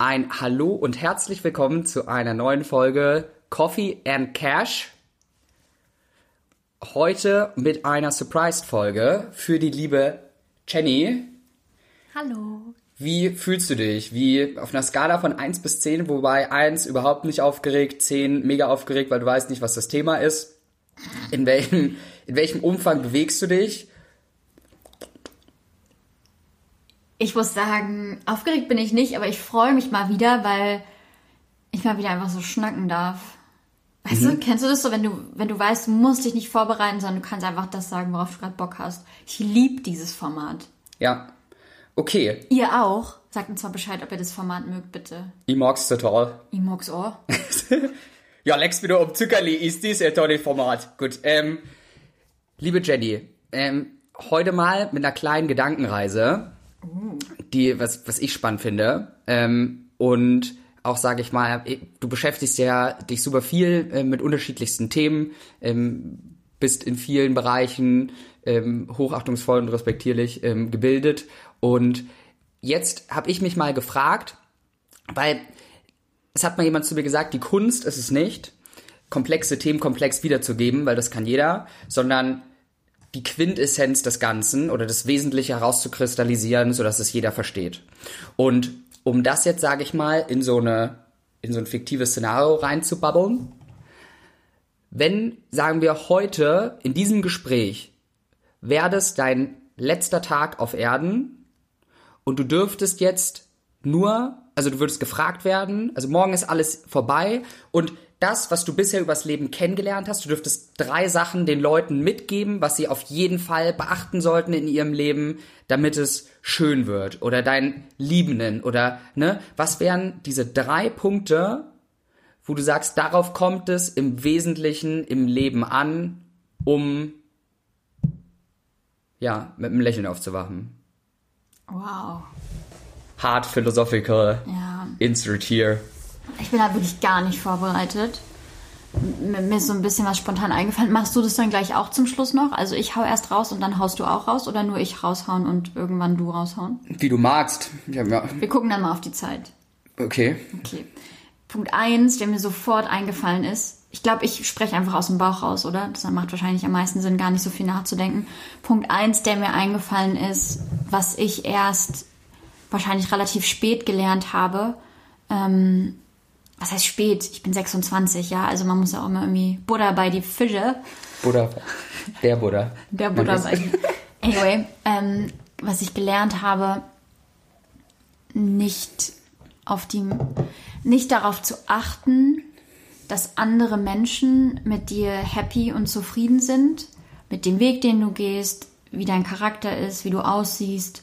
ein Hallo und herzlich willkommen zu einer neuen Folge Coffee and Cash. Heute mit einer Surprised-Folge für die liebe Jenny. Hallo. Wie fühlst du dich? Wie auf einer Skala von 1 bis 10, wobei 1 überhaupt nicht aufgeregt, 10 mega aufgeregt, weil du weißt nicht, was das Thema ist. In welchem, in welchem Umfang bewegst du dich? Ich muss sagen, aufgeregt bin ich nicht, aber ich freue mich mal wieder, weil ich mal wieder einfach so schnacken darf. Weißt du, kennst du das so, wenn du, wenn du weißt, du musst dich nicht vorbereiten, sondern du kannst einfach das sagen, worauf du gerade Bock hast. Ich liebe dieses Format. Ja. Okay. Ihr auch? Sagt uns mal Bescheid, ob ihr das Format mögt, bitte. Ich mag's total. Ich mag's auch. Ja, Lex wieder um Zuckerli ist dies ein tolles Format. Gut, ähm, liebe Jenny, ähm, heute mal mit einer kleinen Gedankenreise, die, was, was ich spannend finde, ähm, und auch, sage ich mal, du beschäftigst ja dich super viel äh, mit unterschiedlichsten Themen, ähm, bist in vielen Bereichen ähm, hochachtungsvoll und respektierlich ähm, gebildet. Und jetzt habe ich mich mal gefragt, weil es hat mal jemand zu mir gesagt, die Kunst ist es nicht, komplexe Themen komplex wiederzugeben, weil das kann jeder, sondern die Quintessenz des Ganzen oder das Wesentliche herauszukristallisieren, sodass es jeder versteht. Und um das jetzt, sage ich mal, in so eine in so ein fiktives Szenario reinzubabbeln, wenn, sagen wir heute in diesem Gespräch, wäre das dein letzter Tag auf Erden und du dürftest jetzt nur, also du würdest gefragt werden, also morgen ist alles vorbei und das, was du bisher übers Leben kennengelernt hast, du dürftest drei Sachen den Leuten mitgeben, was sie auf jeden Fall beachten sollten in ihrem Leben, damit es schön wird oder deinen Liebenden oder ne, was wären diese drei Punkte, wo du sagst, darauf kommt es im Wesentlichen im Leben an, um ja, mit einem Lächeln aufzuwachen. Wow. Hard philosophical. Ja. Insert here. Ich bin da wirklich gar nicht vorbereitet. Mir ist so ein bisschen was spontan eingefallen. Machst du das dann gleich auch zum Schluss noch? Also ich hau erst raus und dann haust du auch raus oder nur ich raushauen und irgendwann du raushauen? Wie du magst. Ja, ja. Wir gucken dann mal auf die Zeit. Okay. Okay. Punkt eins, der mir sofort eingefallen ist. Ich glaube, ich spreche einfach aus dem Bauch raus, oder? Das macht wahrscheinlich am meisten Sinn, gar nicht so viel nachzudenken. Punkt eins, der mir eingefallen ist, was ich erst wahrscheinlich relativ spät gelernt habe. Ähm, was heißt spät? Ich bin 26, ja. Also man muss ja auch immer irgendwie Buddha bei die Fische. Buddha. Der Buddha. Der Buddha bei die. Anyway, ähm, was ich gelernt habe, nicht auf die, nicht darauf zu achten, dass andere Menschen mit dir happy und zufrieden sind, mit dem Weg, den du gehst, wie dein Charakter ist, wie du aussiehst,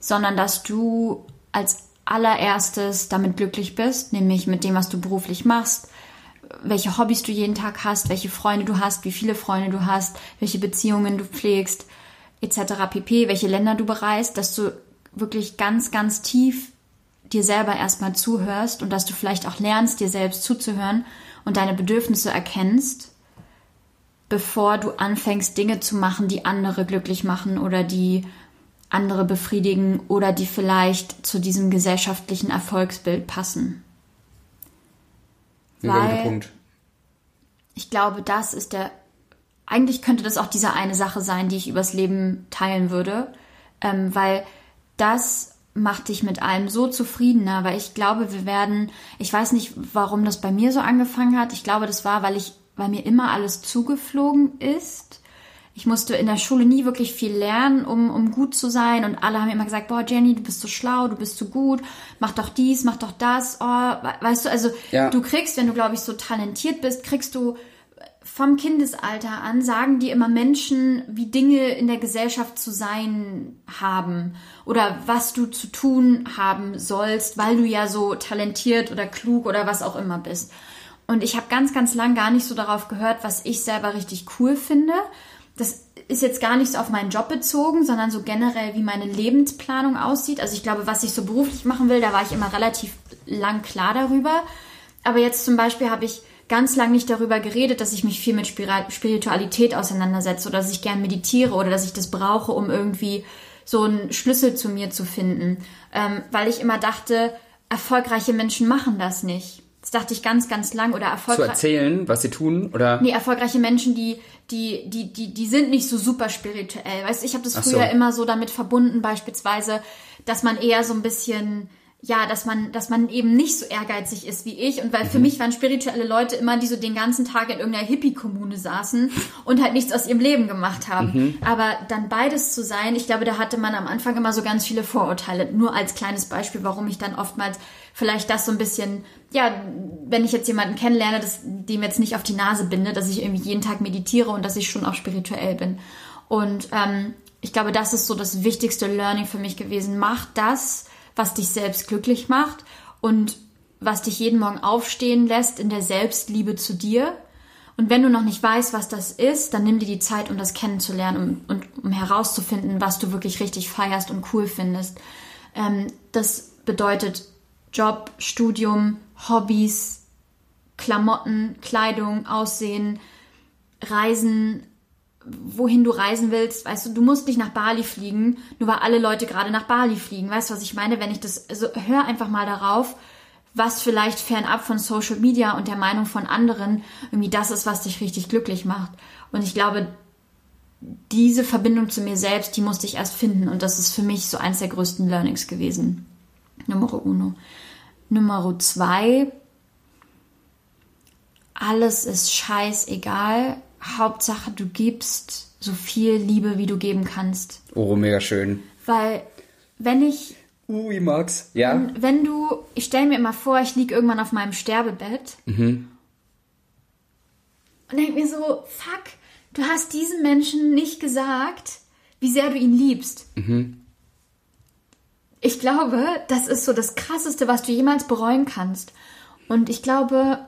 sondern dass du als allererstes damit glücklich bist, nämlich mit dem, was du beruflich machst, welche Hobbys du jeden Tag hast, welche Freunde du hast, wie viele Freunde du hast, welche Beziehungen du pflegst, etc. pp, welche Länder du bereist, dass du wirklich ganz, ganz tief dir selber erstmal zuhörst und dass du vielleicht auch lernst, dir selbst zuzuhören und deine Bedürfnisse erkennst, bevor du anfängst, Dinge zu machen, die andere glücklich machen oder die andere befriedigen oder die vielleicht zu diesem gesellschaftlichen Erfolgsbild passen. Ein Weil- Punkt. Ich glaube, das ist der. Eigentlich könnte das auch diese eine Sache sein, die ich übers Leben teilen würde, ähm, weil das macht dich mit allem so zufriedener, weil ich glaube, wir werden, ich weiß nicht, warum das bei mir so angefangen hat. Ich glaube, das war, weil ich, weil mir immer alles zugeflogen ist. Ich musste in der Schule nie wirklich viel lernen, um, um gut zu sein. Und alle haben immer gesagt, boah, Jenny, du bist so schlau, du bist so gut, mach doch dies, mach doch das. Oh, we- weißt du, also Ja. du kriegst, wenn du, glaube ich, so talentiert bist, kriegst du vom Kindesalter an, sagen dir immer Menschen, wie Dinge in der Gesellschaft zu sein haben oder was du zu tun haben sollst, weil du ja so talentiert oder klug oder was auch immer bist. Und ich habe ganz, ganz lang gar nicht so darauf gehört, was ich selber richtig cool finde. Das ist jetzt gar nicht so auf meinen Job bezogen, sondern so generell, wie meine Lebensplanung aussieht. Also ich glaube, was ich so beruflich machen will, da war ich immer relativ lang klar darüber. Aber jetzt zum Beispiel habe ich ganz lang nicht darüber geredet, dass ich mich viel mit Spiritualität auseinandersetze oder dass ich gern meditiere oder dass ich das brauche, um irgendwie so einen Schlüssel zu mir zu finden. Ähm, weil ich immer dachte, erfolgreiche Menschen machen das nicht. Das dachte ich ganz, ganz lang. Oder Zu erfolgreich. erzählen, was sie tun, oder? Nee, erfolgreiche Menschen, die, die, die, die, die sind nicht so super spirituell. Weißt du, ich habe das früher so. immer so damit verbunden, beispielsweise, dass man eher so ein bisschen, ja, dass man, dass man eben nicht so ehrgeizig ist wie ich. Und weil Mhm. für mich waren spirituelle Leute immer, die so den ganzen Tag in irgendeiner Hippie-Kommune saßen und halt nichts aus ihrem Leben gemacht haben. Mhm. Aber dann beides zu sein, ich glaube, da hatte man am Anfang immer so ganz viele Vorurteile. Nur als kleines Beispiel, warum ich dann oftmals vielleicht das so ein bisschen, ja, wenn ich jetzt jemanden kennenlerne, das, dem jetzt nicht auf die Nase binde, dass ich irgendwie jeden Tag meditiere und dass ich schon auch spirituell bin. Und ähm, ich glaube, das ist so das wichtigste Learning für mich gewesen. Mach das, was dich selbst glücklich macht und was dich jeden Morgen aufstehen lässt in der Selbstliebe zu dir. Und wenn du noch nicht weißt, was das ist, dann nimm dir die Zeit, um das kennenzulernen um, und um herauszufinden, was du wirklich richtig feierst und cool findest. Ähm, das bedeutet Job, Studium, Hobbys, Klamotten, Kleidung, Aussehen, Reisen, wohin du reisen willst. Weißt du, du musst nicht nach Bali fliegen, nur weil alle Leute gerade nach Bali fliegen. Weißt du, was ich meine? Wenn ich das, also hör einfach mal darauf, was vielleicht fernab von Social Media und der Meinung von anderen irgendwie das ist, was dich richtig glücklich macht. Und ich glaube, diese Verbindung zu mir selbst, die musste ich erst finden. Und das ist für mich so eins der größten Learnings gewesen. Nummer uno. Nummer zwei. Alles ist scheißegal. Hauptsache, du gibst so viel Liebe, wie du geben kannst. Oh, mega schön. Weil, wenn ich Ui, Max. Ja? wenn du, ich stelle mir immer vor, ich liege irgendwann auf meinem Sterbebett und denke mir so, fuck, du hast diesem Menschen nicht gesagt, wie sehr du ihn liebst. Ich glaube, das ist so das Krasseste, was du jemals bereuen kannst. Und ich glaube,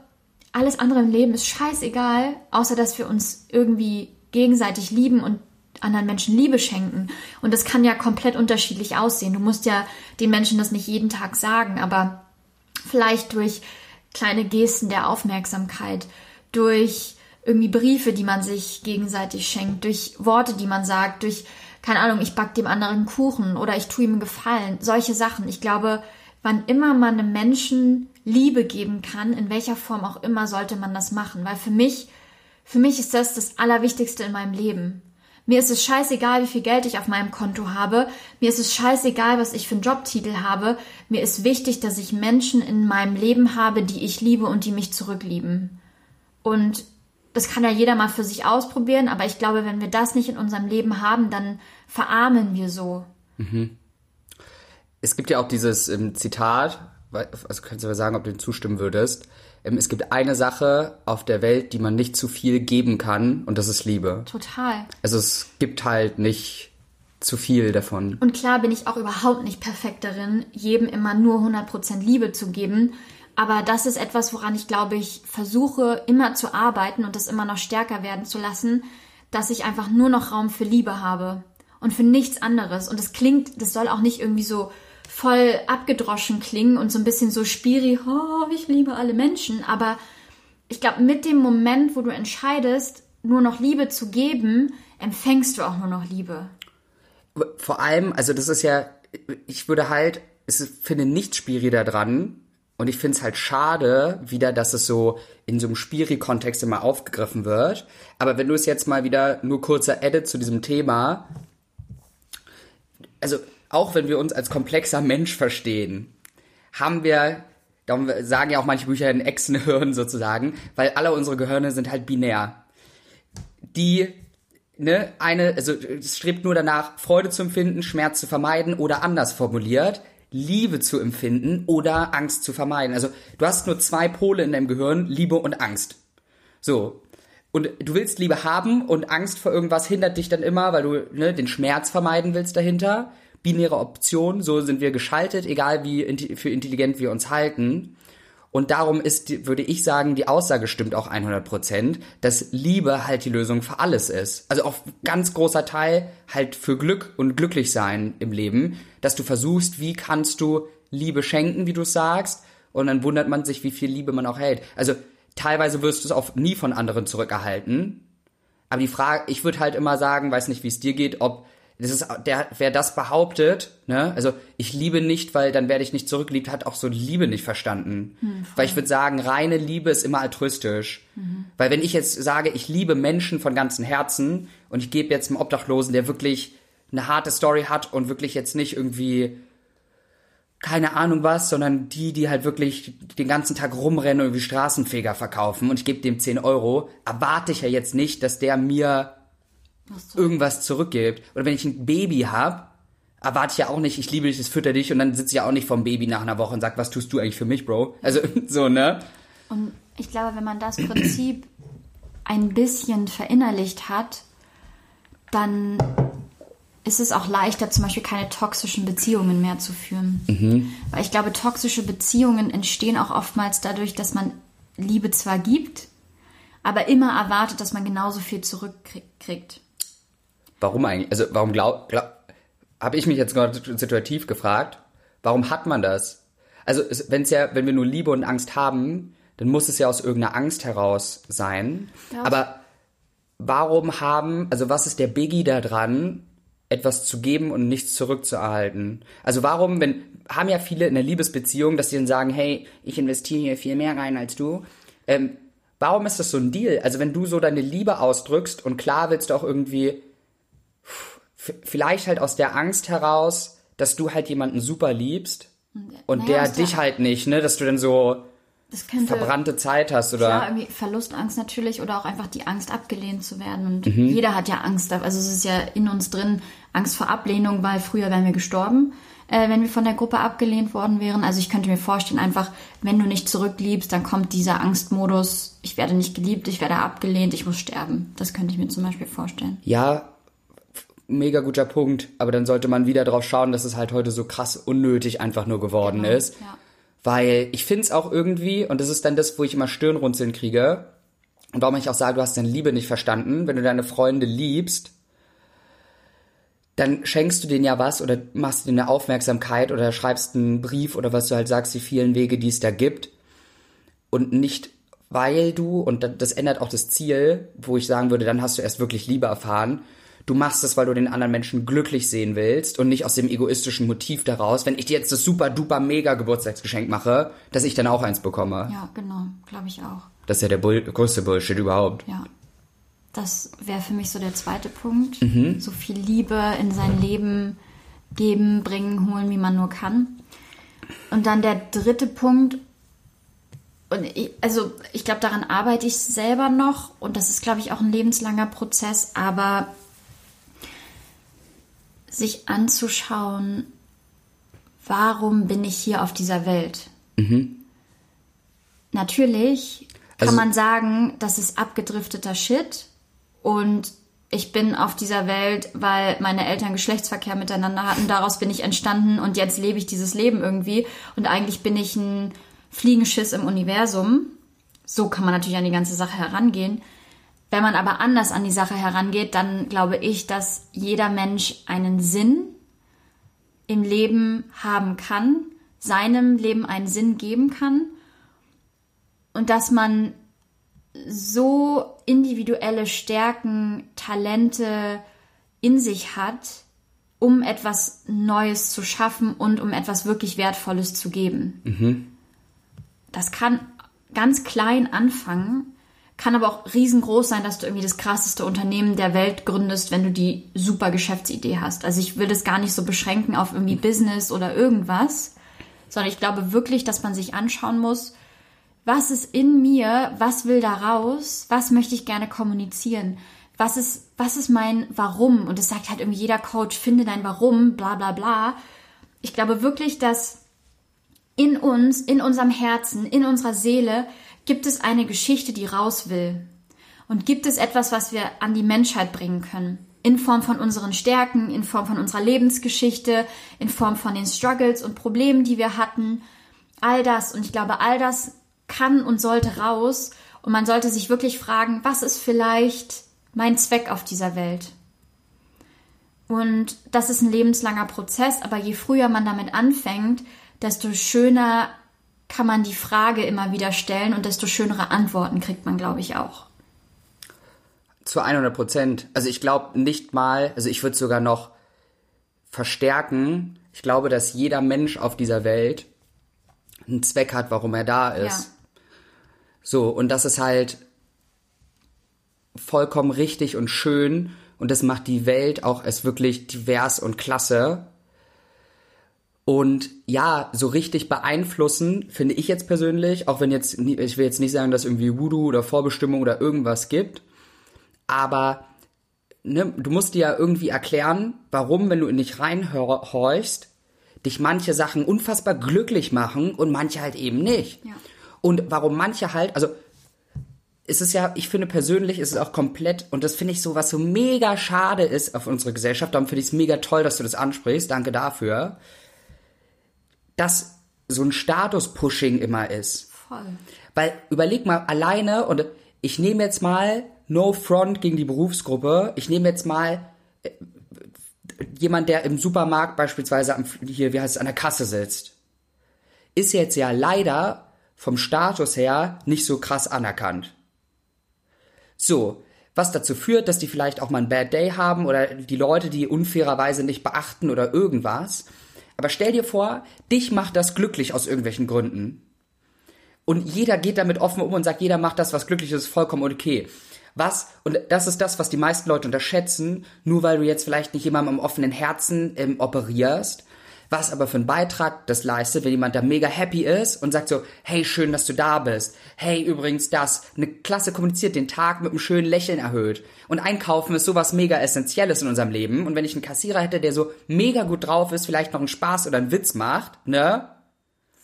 alles andere im Leben ist scheißegal, außer dass wir uns irgendwie gegenseitig lieben und anderen Menschen Liebe schenken. Und das kann ja komplett unterschiedlich aussehen. Du musst ja den Menschen das nicht jeden Tag sagen, aber vielleicht durch kleine Gesten der Aufmerksamkeit, durch irgendwie Briefe, die man sich gegenseitig schenkt, durch Worte, die man sagt, durch, keine Ahnung, ich back dem anderen Kuchen oder ich tue ihm einen Gefallen, solche Sachen. Ich glaube, wann immer man einem Menschen Liebe geben kann, in welcher Form auch immer, sollte man das machen. Weil für mich, für mich ist das das Allerwichtigste in meinem Leben. Mir ist es scheißegal, wie viel Geld ich auf meinem Konto habe. Mir ist es scheißegal, was ich für einen Jobtitel habe. Mir ist wichtig, dass ich Menschen in meinem Leben habe, die ich liebe und die mich zurücklieben. Und das kann ja jeder mal für sich ausprobieren, aber ich glaube, wenn wir das nicht in unserem Leben haben, dann verarmen wir so. Es gibt ja auch dieses ähm, Zitat, also kannst du mir sagen, ob du dem zustimmen würdest. Ähm, es gibt eine Sache auf der Welt, die man nicht zu viel geben kann, und das ist Liebe. Total. Also es gibt halt nicht zu viel davon. Und klar bin ich auch überhaupt nicht perfekt darin, jedem immer nur 100% Liebe zu geben. Aber das ist etwas, woran ich glaube ich versuche immer zu arbeiten und das immer noch stärker werden zu lassen, dass ich einfach nur noch Raum für Liebe habe und für nichts anderes. Und das klingt, das soll auch nicht irgendwie so voll abgedroschen klingen und so ein bisschen so spiri, oh, ich liebe alle Menschen. Aber ich glaube, mit dem Moment, wo du entscheidest, nur noch Liebe zu geben, empfängst du auch nur noch Liebe. Vor allem, also das ist ja, ich würde halt, ich finde nichts Spiri da dran. Und ich finde es halt schade, wieder, dass es so in so einem Spiri-Kontext immer aufgegriffen wird. Aber wenn du es jetzt mal wieder nur kurzer Edit zu diesem Thema, also auch wenn wir uns als komplexer Mensch verstehen, haben wir, darum sagen ja auch manche Bücher ein Echsenhirn sozusagen, weil alle unsere Gehirne sind halt binär. Die, ne, eine, also es strebt nur danach, Freude zu empfinden, Schmerz zu vermeiden oder anders formuliert, Liebe zu empfinden oder Angst zu vermeiden. Also du hast nur zwei Pole in deinem Gehirn, Liebe und Angst. So. Und du willst Liebe haben und Angst vor irgendwas hindert dich dann immer, weil du ne, den Schmerz vermeiden willst dahinter. Binäre Option, so sind wir geschaltet, egal wie inti- für intelligent wir uns halten. Und darum ist, würde ich sagen, die Aussage stimmt auch 100%, dass Liebe halt die Lösung für alles ist. Also auch ganz großer Teil halt für Glück und glücklich sein im Leben, dass du versuchst, wie kannst du Liebe schenken, wie du sagst, und dann wundert man sich, wie viel Liebe man auch hält. Also teilweise wirst du es auch nie von anderen zurückerhalten. Aber die Frage, ich würde halt immer sagen, weiß nicht, wie es dir geht, ob das ist der, wer das behauptet, ne, also ich liebe nicht, weil dann werde ich nicht zurückgeliebt, hat auch so Liebe nicht verstanden. Hm, weil ich würde sagen, reine Liebe ist immer altruistisch. Mhm. Weil wenn ich jetzt sage, ich liebe Menschen von ganzem Herzen und ich gebe jetzt einem Obdachlosen, der wirklich eine harte Story hat und wirklich jetzt nicht irgendwie keine Ahnung was, sondern die, die halt wirklich den ganzen Tag rumrennen und wie Straßenfeger verkaufen und ich gebe dem 10 Euro, erwarte ich ja jetzt nicht, dass der mir irgendwas zurückgibt. Oder wenn ich ein Baby habe, erwarte ich ja auch nicht, ich liebe dich, das fütter dich und dann sitze ich ja auch nicht vom Baby nach einer Woche und sag, was tust du eigentlich für mich, Bro? Also so, ne? Und ich glaube, wenn man das Prinzip ein bisschen verinnerlicht hat, dann ist es auch leichter, zum Beispiel keine toxischen Beziehungen mehr zu führen. Mhm. Weil ich glaube, toxische Beziehungen entstehen auch oftmals dadurch, dass man Liebe zwar gibt, aber immer erwartet, dass man genauso viel zurückkriegt. Warum eigentlich? Also warum glaub, glaub habe ich mich jetzt gerade situativ gefragt, warum hat man das? Also wenn es ja, wenn wir nur Liebe und Angst haben, dann muss es ja aus irgendeiner Angst heraus sein. Ja. Aber warum haben, also was ist der Biggie da dran, etwas zu geben und nichts zurückzuerhalten. Also warum, wenn, haben ja viele in der Liebesbeziehung, dass sie dann sagen, hey, ich investiere hier viel mehr rein als du. Ähm, warum ist das so ein Deal? Also wenn du so deine Liebe ausdrückst und klar willst du auch irgendwie, vielleicht halt aus der Angst heraus, dass du halt jemanden super liebst und naja, der dich halt nicht, ne, dass du dann so, könnte, verbrannte Zeit hast oder klar, irgendwie Verlustangst natürlich oder auch einfach die Angst abgelehnt zu werden. Und mhm. jeder hat ja Angst. Also es ist ja in uns drin Angst vor Ablehnung weil früher wären wir gestorben äh, wenn wir von der Gruppe abgelehnt worden wären. Also ich könnte mir vorstellen einfach wenn du nicht zurückliebst dann kommt dieser Angstmodus ich werde nicht geliebt ich werde abgelehnt ich muss sterben. Das könnte ich mir zum Beispiel vorstellen. Ja mega guter Punkt. Aber dann sollte man wieder drauf schauen dass es halt heute so krass unnötig einfach nur geworden genau, ist. ja weil ich finde es auch irgendwie, und das ist dann das, wo ich immer Stirnrunzeln kriege, und warum ich auch sage, du hast deine Liebe nicht verstanden, wenn du deine Freunde liebst, dann schenkst du denen ja was oder machst denen eine Aufmerksamkeit oder schreibst einen Brief oder was du halt sagst, die vielen Wege, die es da gibt. Und nicht, weil du, und das ändert auch das Ziel, wo ich sagen würde, dann hast du erst wirklich Liebe erfahren, du machst es, weil du den anderen Menschen glücklich sehen willst und nicht aus dem egoistischen Motiv daraus, wenn ich dir jetzt das super duper mega Geburtstagsgeschenk mache, dass ich dann auch eins bekomme. Ja, genau, glaube ich auch. Das ist ja der Bull größte Bullshit überhaupt. Ja. Das wäre für mich so der zweite Punkt. Mhm. So viel Liebe in sein Leben geben, bringen, holen, wie man nur kann. Und dann der dritte Punkt, und ich, also ich glaube, daran arbeite ich selber noch und das ist, glaube ich, auch ein lebenslanger Prozess, aber sich anzuschauen, warum bin ich hier auf dieser Welt? Mhm. Natürlich kann also, man sagen, das ist abgedrifteter Shit und ich bin auf dieser Welt, weil meine Eltern Geschlechtsverkehr miteinander hatten, daraus bin ich entstanden und jetzt lebe ich dieses Leben irgendwie und eigentlich bin ich ein Fliegenschiss im Universum. So kann man natürlich an die ganze Sache herangehen. Wenn man aber anders an die Sache herangeht, dann glaube ich, dass jeder Mensch einen Sinn im Leben haben kann, seinem Leben einen Sinn geben kann und dass man so individuelle Stärken, Talente in sich hat, um etwas Neues zu schaffen und um etwas wirklich Wertvolles zu geben. Mhm. Das kann ganz klein anfangen kann aber auch riesengroß sein, dass du irgendwie das krasseste Unternehmen der Welt gründest, wenn du die super Geschäftsidee hast. Also ich will das gar nicht so beschränken auf irgendwie Business oder irgendwas, sondern ich glaube wirklich, dass man sich anschauen muss, was ist in mir, was will da raus, was möchte ich gerne kommunizieren, was ist, was ist mein Warum? Und es sagt halt irgendwie jeder Coach, finde dein Warum, bla bla bla. Ich glaube wirklich, dass in uns, in unserem Herzen, in unserer Seele Gibt es eine Geschichte, die raus will? Und gibt es etwas, was wir an die Menschheit bringen können? In Form von unseren Stärken, in Form von unserer Lebensgeschichte, in Form von den Struggles und Problemen, die wir hatten. All das. Und ich glaube, all das kann und sollte raus. Und man sollte sich wirklich fragen, was ist vielleicht mein Zweck auf dieser Welt? Und das ist ein lebenslanger Prozess, aber je früher man damit anfängt, desto schöner kann man die Frage immer wieder stellen und desto schönere Antworten kriegt man, glaube ich, auch. Zu 100 Prozent. Also ich glaube nicht mal, also ich würde sogar noch verstärken. Ich glaube, dass jeder Mensch auf dieser Welt einen Zweck hat, warum er da ist. Ja. So, und das ist halt vollkommen richtig und schön und das macht die Welt auch als wirklich divers und klasse. Und ja, so richtig beeinflussen finde ich jetzt persönlich, auch wenn jetzt, ich will jetzt nicht sagen, dass irgendwie Voodoo oder Vorbestimmung oder irgendwas gibt, aber ne, du musst dir ja irgendwie erklären, warum, wenn du in dich reinhorchst, dich manche Sachen unfassbar glücklich machen und manche halt eben nicht. Ja. Und warum manche halt, also es ist ja, ich finde persönlich ist es auch komplett, und das finde ich so, was so mega schade ist auf unsere Gesellschaft, darum finde ich es mega toll, dass du das ansprichst, danke dafür, dass so ein Status-Pushing immer ist. Voll. Weil überleg mal alleine und ich nehme jetzt mal No Front gegen die Berufsgruppe. Ich nehme jetzt mal äh, jemand, der im Supermarkt beispielsweise am, hier, wie heißt es, an der Kasse sitzt. Ist jetzt ja leider vom Status her nicht so krass anerkannt. So, was dazu führt, dass die vielleicht auch mal einen Bad Day haben oder die Leute, die unfairerweise nicht beachten oder irgendwas. Aber stell dir vor, dich macht das glücklich aus irgendwelchen Gründen. Und jeder geht damit offen um und sagt, jeder macht das, was glücklich ist, vollkommen okay. Was, und das ist das, was die meisten Leute unterschätzen, nur weil du jetzt vielleicht nicht jemandem am offenen Herzen ähm, operierst, was aber für einen Beitrag das leistet, wenn jemand da mega happy ist und sagt so, hey, schön, dass du da bist. Hey, übrigens das. Eine Klasse kommuniziert den Tag mit einem schönen Lächeln erhöht. Und Einkaufen ist sowas mega Essentielles in unserem Leben. Und wenn ich einen Kassierer hätte, der so mega gut drauf ist, vielleicht noch einen Spaß oder einen Witz macht, ne?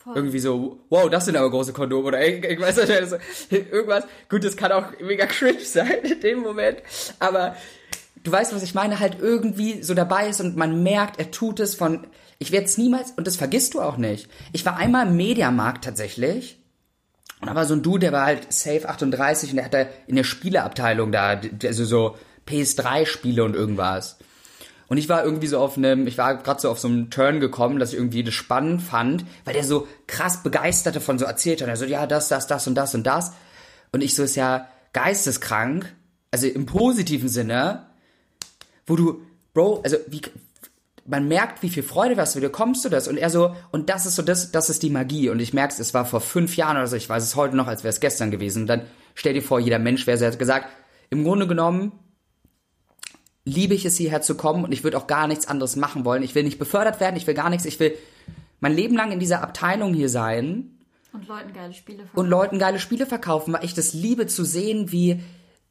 Irgendwie so, wow, das sind aber große Kondome oder ich, ich weiß nicht, so, irgendwas. Gut, das kann auch mega cringe sein in dem Moment, aber du weißt, was ich meine, halt irgendwie so dabei ist und man merkt, er tut es von, ich werde es niemals, und das vergisst du auch nicht. Ich war einmal im Mediamarkt tatsächlich und da war so ein Dude, der war halt safe 38 und der hatte in der Spieleabteilung da, also so PS3-Spiele und irgendwas. Und ich war irgendwie so auf einem, ich war gerade so auf so einem Turn gekommen, dass ich irgendwie das spannend fand, weil der so krass begeistert davon so erzählt hat. Er so, ja, das, das, das und das und das. Und ich so, ist ja geisteskrank, also im positiven Sinne, wo du, Bro, also wie, man merkt, wie viel Freude du hast, wie du kommst du das? Und er so, und das ist so, das, das ist die Magie. Und ich merke es war vor fünf Jahren oder so, ich weiß es heute noch, als wäre es gestern gewesen. Und dann stell dir vor, jeder Mensch wäre so, er hat gesagt, im Grunde genommen liebe ich es, hierher zu kommen und ich würde auch gar nichts anderes machen wollen. Ich will nicht befördert werden, ich will gar nichts, ich will mein Leben lang in dieser Abteilung hier sein Und Leuten geile Spiele und Leuten geile Spiele verkaufen, weil ich das liebe zu sehen, wie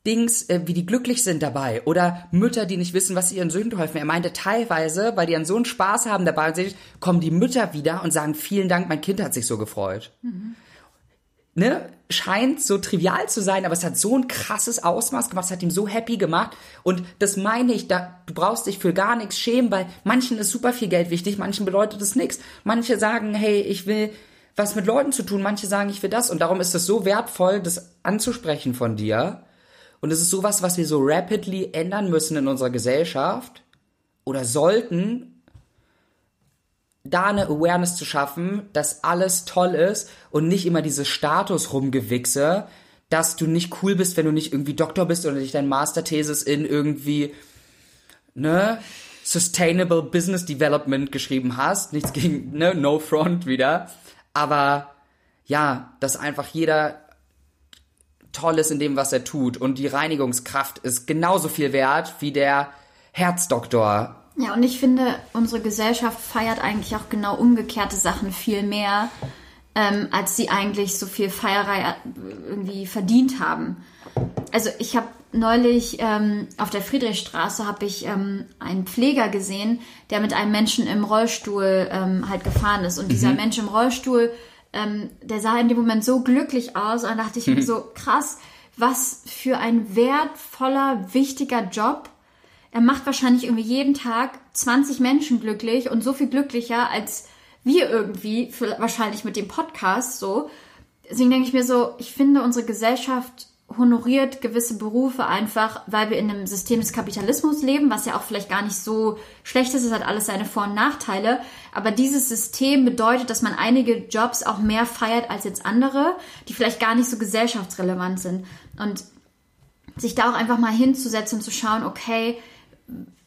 Dings, äh, wie die glücklich sind dabei. Oder Mütter, die nicht wissen, was sie ihren Söhnen helfen. Er meinte teilweise, weil die dann so einen Spaß haben dabei, kommen die Mütter wieder und sagen, vielen Dank, mein Kind hat sich so gefreut. Ne? Scheint so trivial zu sein, aber es hat so ein krasses Ausmaß gemacht, es hat ihm so happy gemacht. Und das meine ich, da, du brauchst dich für gar nichts schämen, weil manchen ist super viel Geld wichtig, manchen bedeutet es nichts. Manche sagen, hey, ich will was mit Leuten zu tun, manche sagen, ich will das. Und darum ist es so wertvoll, das anzusprechen von dir. Und es ist sowas, was wir so rapidly ändern müssen in unserer Gesellschaft oder sollten, da eine Awareness zu schaffen, dass alles toll ist und nicht immer dieses Status rumgewichse, dass du nicht cool bist, wenn du nicht irgendwie Doktor bist oder nicht dein Masterthesis in irgendwie, ne, Sustainable Business Development geschrieben hast. Nichts gegen, ne, No Front wieder. Aber ja, dass einfach jeder toll ist in dem, was er tut. Und die Reinigungskraft ist genauso viel wert wie der Herzdoktor. Ja, und ich finde, unsere Gesellschaft feiert eigentlich auch genau umgekehrte Sachen viel mehr, ähm, als sie eigentlich so viel Feierei äh, irgendwie verdient haben. Also ich habe neulich ähm, auf der Friedrichstraße habe ich ähm, einen Pfleger gesehen, der mit einem Menschen im Rollstuhl ähm, halt gefahren ist. Und dieser Mensch im Rollstuhl, ähm, der sah in dem Moment so glücklich aus. Und dann dachte ich mir so, krass, was für ein wertvoller, wichtiger Job er macht wahrscheinlich irgendwie jeden Tag 20 Menschen glücklich und so viel glücklicher als wir irgendwie, für, wahrscheinlich mit dem Podcast so. Deswegen denke ich mir so, ich finde, unsere Gesellschaft honoriert gewisse Berufe einfach, weil wir in einem System des Kapitalismus leben, was ja auch vielleicht gar nicht so schlecht ist, es hat alles seine Vor- und Nachteile, aber dieses System bedeutet, dass man einige Jobs auch mehr feiert als jetzt andere, die vielleicht gar nicht so gesellschaftsrelevant sind. Und sich da auch einfach mal hinzusetzen und zu schauen, okay,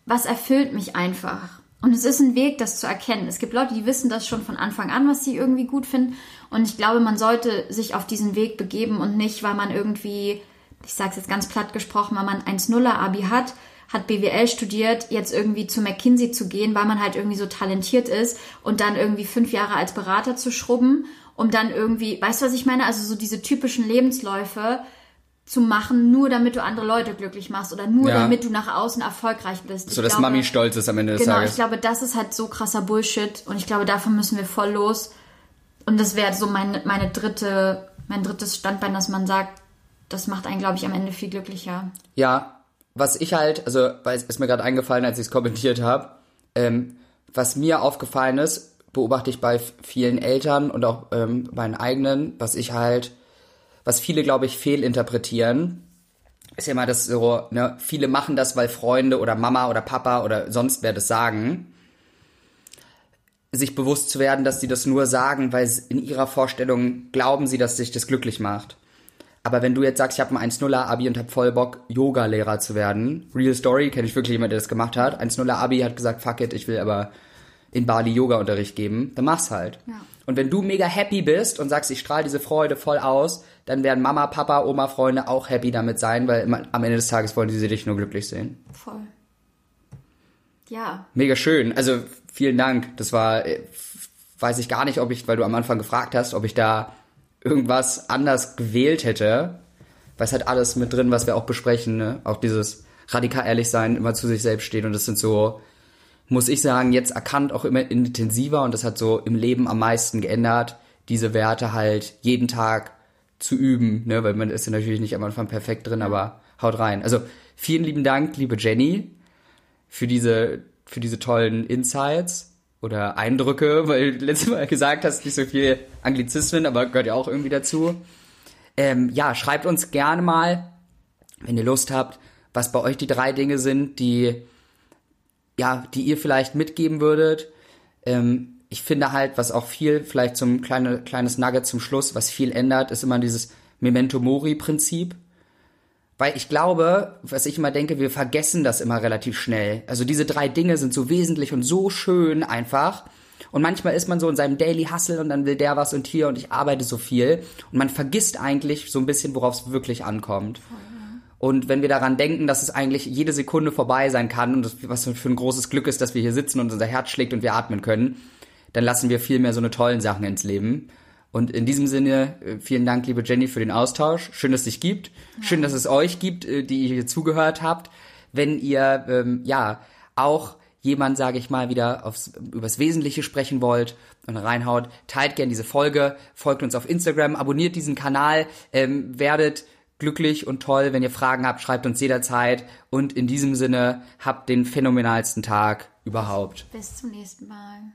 was erfüllt mich einfach? Und es ist ein Weg, das zu erkennen. Es gibt Leute, die wissen das schon von Anfang an, was sie irgendwie gut finden. Und ich glaube, man sollte sich auf diesen Weg begeben und nicht, weil man irgendwie, ich sage es jetzt ganz platt gesprochen, weil man 1-0er-Abi hat, hat BWL studiert, jetzt irgendwie zu McKinsey zu gehen, weil man halt irgendwie so talentiert ist und dann irgendwie fünf Jahre als Berater zu schrubben, um dann irgendwie, weißt du, was ich meine? Also so diese typischen Lebensläufe, zu machen, nur damit du andere Leute glücklich machst oder nur Ja. damit du nach außen erfolgreich bist. So, Ich dass glaube- Mami stolz ist am Ende des Genau, Tages. ich glaube, das ist halt so krasser Bullshit und ich glaube, davon müssen wir voll los. Und das wäre so meine, meine dritte, mein drittes Standbein, dass man sagt, das macht einen, glaube ich, am Ende viel glücklicher. Ja, was ich halt, also, weil es ist mir gerade eingefallen, als ich es kommentiert habe, ähm, was mir aufgefallen ist, beobachte ich bei vielen Eltern und auch ähm, meinen eigenen, was ich halt, was viele, glaube ich, fehlinterpretieren, ist ja immer das so, ne, viele machen das, weil Freunde oder Mama oder Papa oder sonst wer das sagen. Sich bewusst zu werden, dass sie das nur sagen, weil in ihrer Vorstellung glauben sie, dass sich das glücklich macht. Aber wenn du jetzt sagst, ich habe ein 1-0er Abi und habe voll Bock, Yoga-Lehrer zu werden, Real Story, kenne ich wirklich jemanden, der das gemacht hat. 1-0er Abi hat gesagt, fuck it, ich will aber in Bali Yoga-Unterricht geben, dann mach's halt. Ja. Und wenn du mega happy bist und sagst, ich strahle diese Freude voll aus, dann werden Mama, Papa, Oma, Freunde auch happy damit sein, weil immer- am Ende des Tages wollen sie dich nur glücklich sehen. Voll. Ja, Mega schön. Also vielen Dank. Das war, äh, weiß ich gar nicht, ob ich, weil du am Anfang gefragt hast, ob ich da irgendwas anders gewählt hätte. Weil es hat alles mit drin, was wir auch besprechen. Ne? Auch dieses radikal ehrlich sein, immer zu sich selbst stehen. Und das sind so, muss ich sagen, jetzt erkannt auch immer intensiver. Und das hat so im Leben am meisten geändert, diese Werte halt jeden Tag zu üben. Ne? Weil man ist ja natürlich nicht am Anfang perfekt drin, aber haut rein. Also vielen lieben Dank, liebe Jenny für diese, für diese tollen Insights oder Eindrücke, weil du letztes Mal gesagt hast, nicht so viel Anglizismen, aber gehört ja auch irgendwie dazu. Ähm, ja, schreibt uns gerne mal, wenn ihr Lust habt, was bei euch die drei Dinge sind, die, ja, die ihr vielleicht mitgeben würdet. Ähm, ich finde halt, was auch viel, vielleicht zum kleine, kleines Nugget zum Schluss, was viel ändert, ist immer dieses Memento Mori Prinzip. Weil ich glaube, was ich immer denke, wir vergessen das immer relativ schnell. Also diese drei Dinge sind so wesentlich und so schön einfach. Und manchmal ist man so in seinem Daily Hustle und dann will der was und hier und ich arbeite so viel. Und man vergisst eigentlich so ein bisschen, worauf es wirklich ankommt. Und wenn wir daran denken, dass es eigentlich jede Sekunde vorbei sein kann und das, was für ein großes Glück ist, dass wir hier sitzen und unser Herz schlägt und wir atmen können, dann lassen wir viel mehr so eine tollen Sachen ins Leben. Und in diesem Sinne, äh, vielen Dank, liebe Jenny, für den Austausch. Schön, dass es dich gibt. Schön, dass es euch gibt, äh, die ihr hier zugehört habt. Wenn ihr, ähm, ja, auch jemand, sage ich mal, wieder aufs, übers Wesentliche sprechen wollt und reinhaut, teilt gern diese Folge, folgt uns auf Instagram, abonniert diesen Kanal, ähm, werdet glücklich und toll. Wenn ihr Fragen habt, schreibt uns jederzeit. Und in diesem Sinne, habt den phänomenalsten Tag überhaupt. bis zum nächsten Mal.